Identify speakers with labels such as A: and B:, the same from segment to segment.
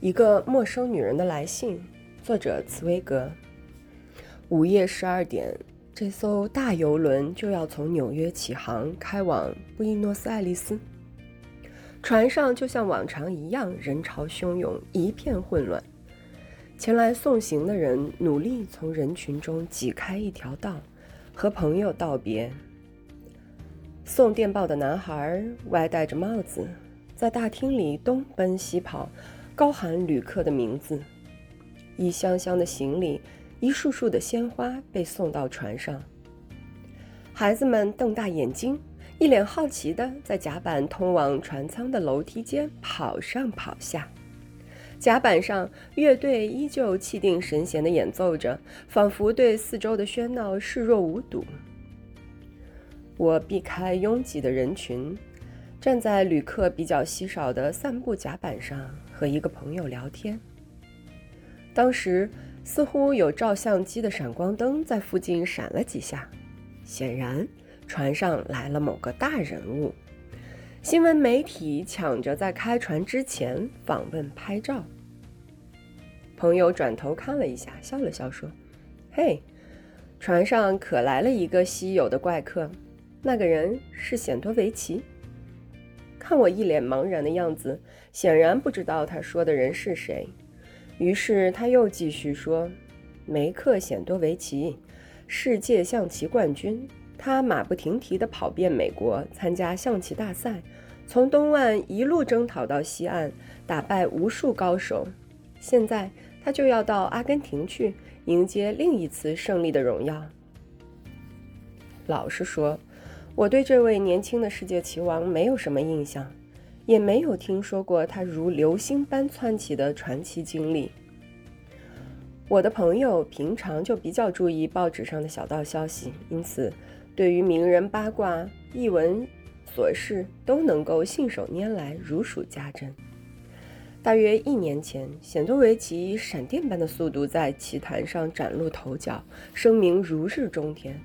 A: 一个陌生女人的来信，作者茨威格。午夜十二点，这艘大游轮就要从纽约起航，开往布宜诺斯艾利斯。船上就像往常一样，人潮汹涌，一片混乱。前来送行的人努力从人群中挤开一条道，和朋友道别。送电报的男孩歪戴着帽子，在大厅里东奔西跑。高喊旅客的名字，一箱箱的行李，一束束的鲜花被送到船上。孩子们瞪大眼睛，一脸好奇的在甲板通往船舱的楼梯间跑上跑下。甲板上，乐队依旧气定神闲地演奏着，仿佛对四周的喧闹视若无睹。我避开拥挤的人群，站在旅客比较稀少的散步甲板上。和一个朋友聊天，当时似乎有照相机的闪光灯在附近闪了几下，显然船上来了某个大人物。新闻媒体抢着在开船之前访问拍照。朋友转头看了一下，笑了笑说：“嘿，船上可来了一个稀有的怪客，那个人是显多维奇。”看我一脸茫然的样子，显然不知道他说的人是谁。于是他又继续说：“梅克·显多维奇，世界象棋冠军。他马不停蹄地跑遍美国，参加象棋大赛，从东岸一路征讨到西岸，打败无数高手。现在他就要到阿根廷去迎接另一次胜利的荣耀。”老实说。我对这位年轻的世界棋王没有什么印象，也没有听说过他如流星般窜起的传奇经历。我的朋友平常就比较注意报纸上的小道消息，因此对于名人八卦、译文琐事都能够信手拈来，如数家珍。大约一年前，显多维奇以闪电般的速度在棋坛上崭露头角，声名如日中天。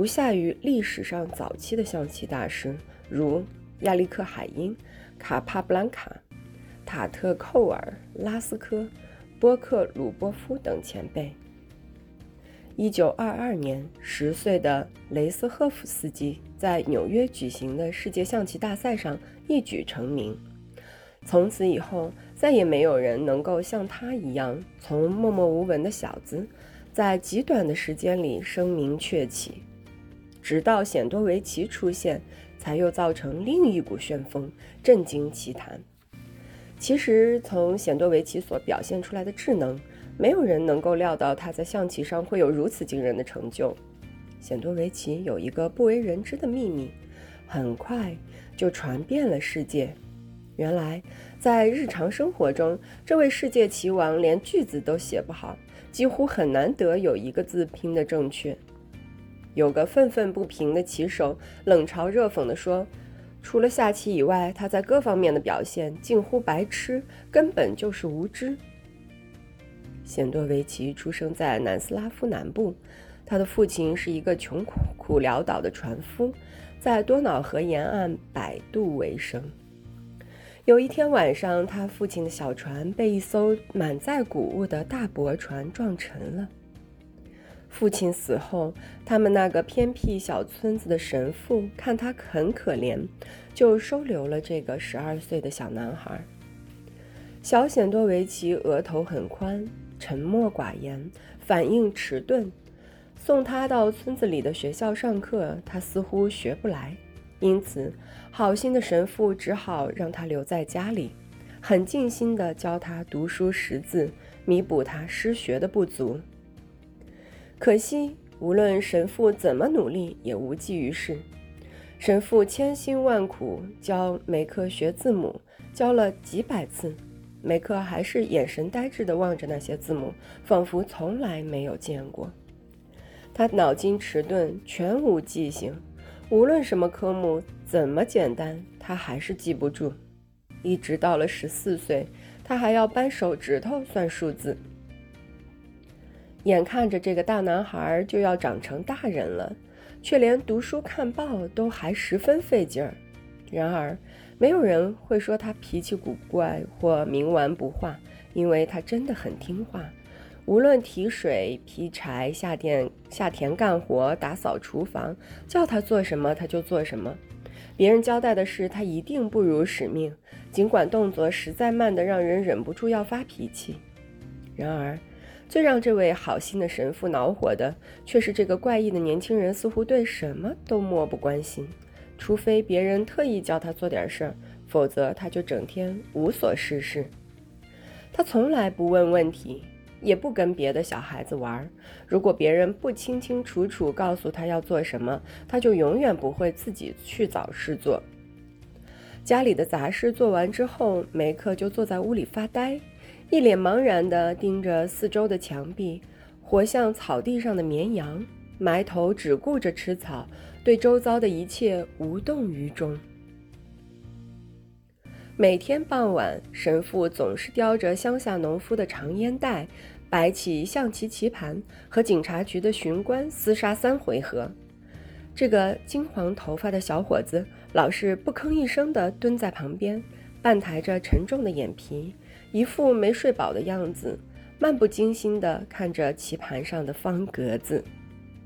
A: 不下于历史上早期的象棋大师，如亚历克海因、卡帕布兰卡、塔特寇尔、拉斯科、波克鲁波夫等前辈。一九二二年，十岁的雷斯赫夫斯基在纽约举行的世界象棋大赛上一举成名。从此以后，再也没有人能够像他一样，从默默无闻的小子，在极短的时间里声名鹊起。直到显多维奇出现，才又造成另一股旋风，震惊棋坛。其实，从显多维奇所表现出来的智能，没有人能够料到他在象棋上会有如此惊人的成就。显多维奇有一个不为人知的秘密，很快就传遍了世界。原来，在日常生活中，这位世界棋王连句子都写不好，几乎很难得有一个字拼得正确。有个愤愤不平的棋手冷嘲热讽地说：“除了下棋以外，他在各方面的表现近乎白痴，根本就是无知。”显多维奇出生在南斯拉夫南部，他的父亲是一个穷苦潦倒的船夫，在多瑙河沿岸摆渡为生。有一天晚上，他父亲的小船被一艘满载谷物的大驳船撞沉了。父亲死后，他们那个偏僻小村子的神父看他很可怜，就收留了这个十二岁的小男孩。小显多维奇额头很宽，沉默寡言，反应迟钝。送他到村子里的学校上课，他似乎学不来，因此好心的神父只好让他留在家里，很尽心地教他读书识字，弥补他失学的不足。可惜，无论神父怎么努力，也无济于事。神父千辛万苦教梅克学字母，教了几百次，梅克还是眼神呆滞地望着那些字母，仿佛从来没有见过。他脑筋迟钝，全无记性，无论什么科目怎么简单，他还是记不住。一直到了十四岁，他还要扳手指头算数字。眼看着这个大男孩就要长成大人了，却连读书看报都还十分费劲儿。然而，没有人会说他脾气古怪或冥顽不化，因为他真的很听话。无论提水、劈柴、下田、下田干活、打扫厨房，叫他做什么他就做什么。别人交代的事，他一定不辱使命，尽管动作实在慢得让人忍不住要发脾气。然而，最让这位好心的神父恼火的，却是这个怪异的年轻人似乎对什么都漠不关心，除非别人特意叫他做点事儿，否则他就整天无所事事。他从来不问问题。也不跟别的小孩子玩。如果别人不清清楚楚告诉他要做什么，他就永远不会自己去找事做。家里的杂事做完之后，梅克就坐在屋里发呆，一脸茫然地盯着四周的墙壁，活像草地上的绵羊，埋头只顾着吃草，对周遭的一切无动于衷。每天傍晚，神父总是叼着乡下农夫的长烟袋，摆起象棋棋盘，和警察局的巡官厮杀三回合。这个金黄头发的小伙子老是不吭一声地蹲在旁边，半抬着沉重的眼皮，一副没睡饱的样子，漫不经心地看着棋盘上的方格子。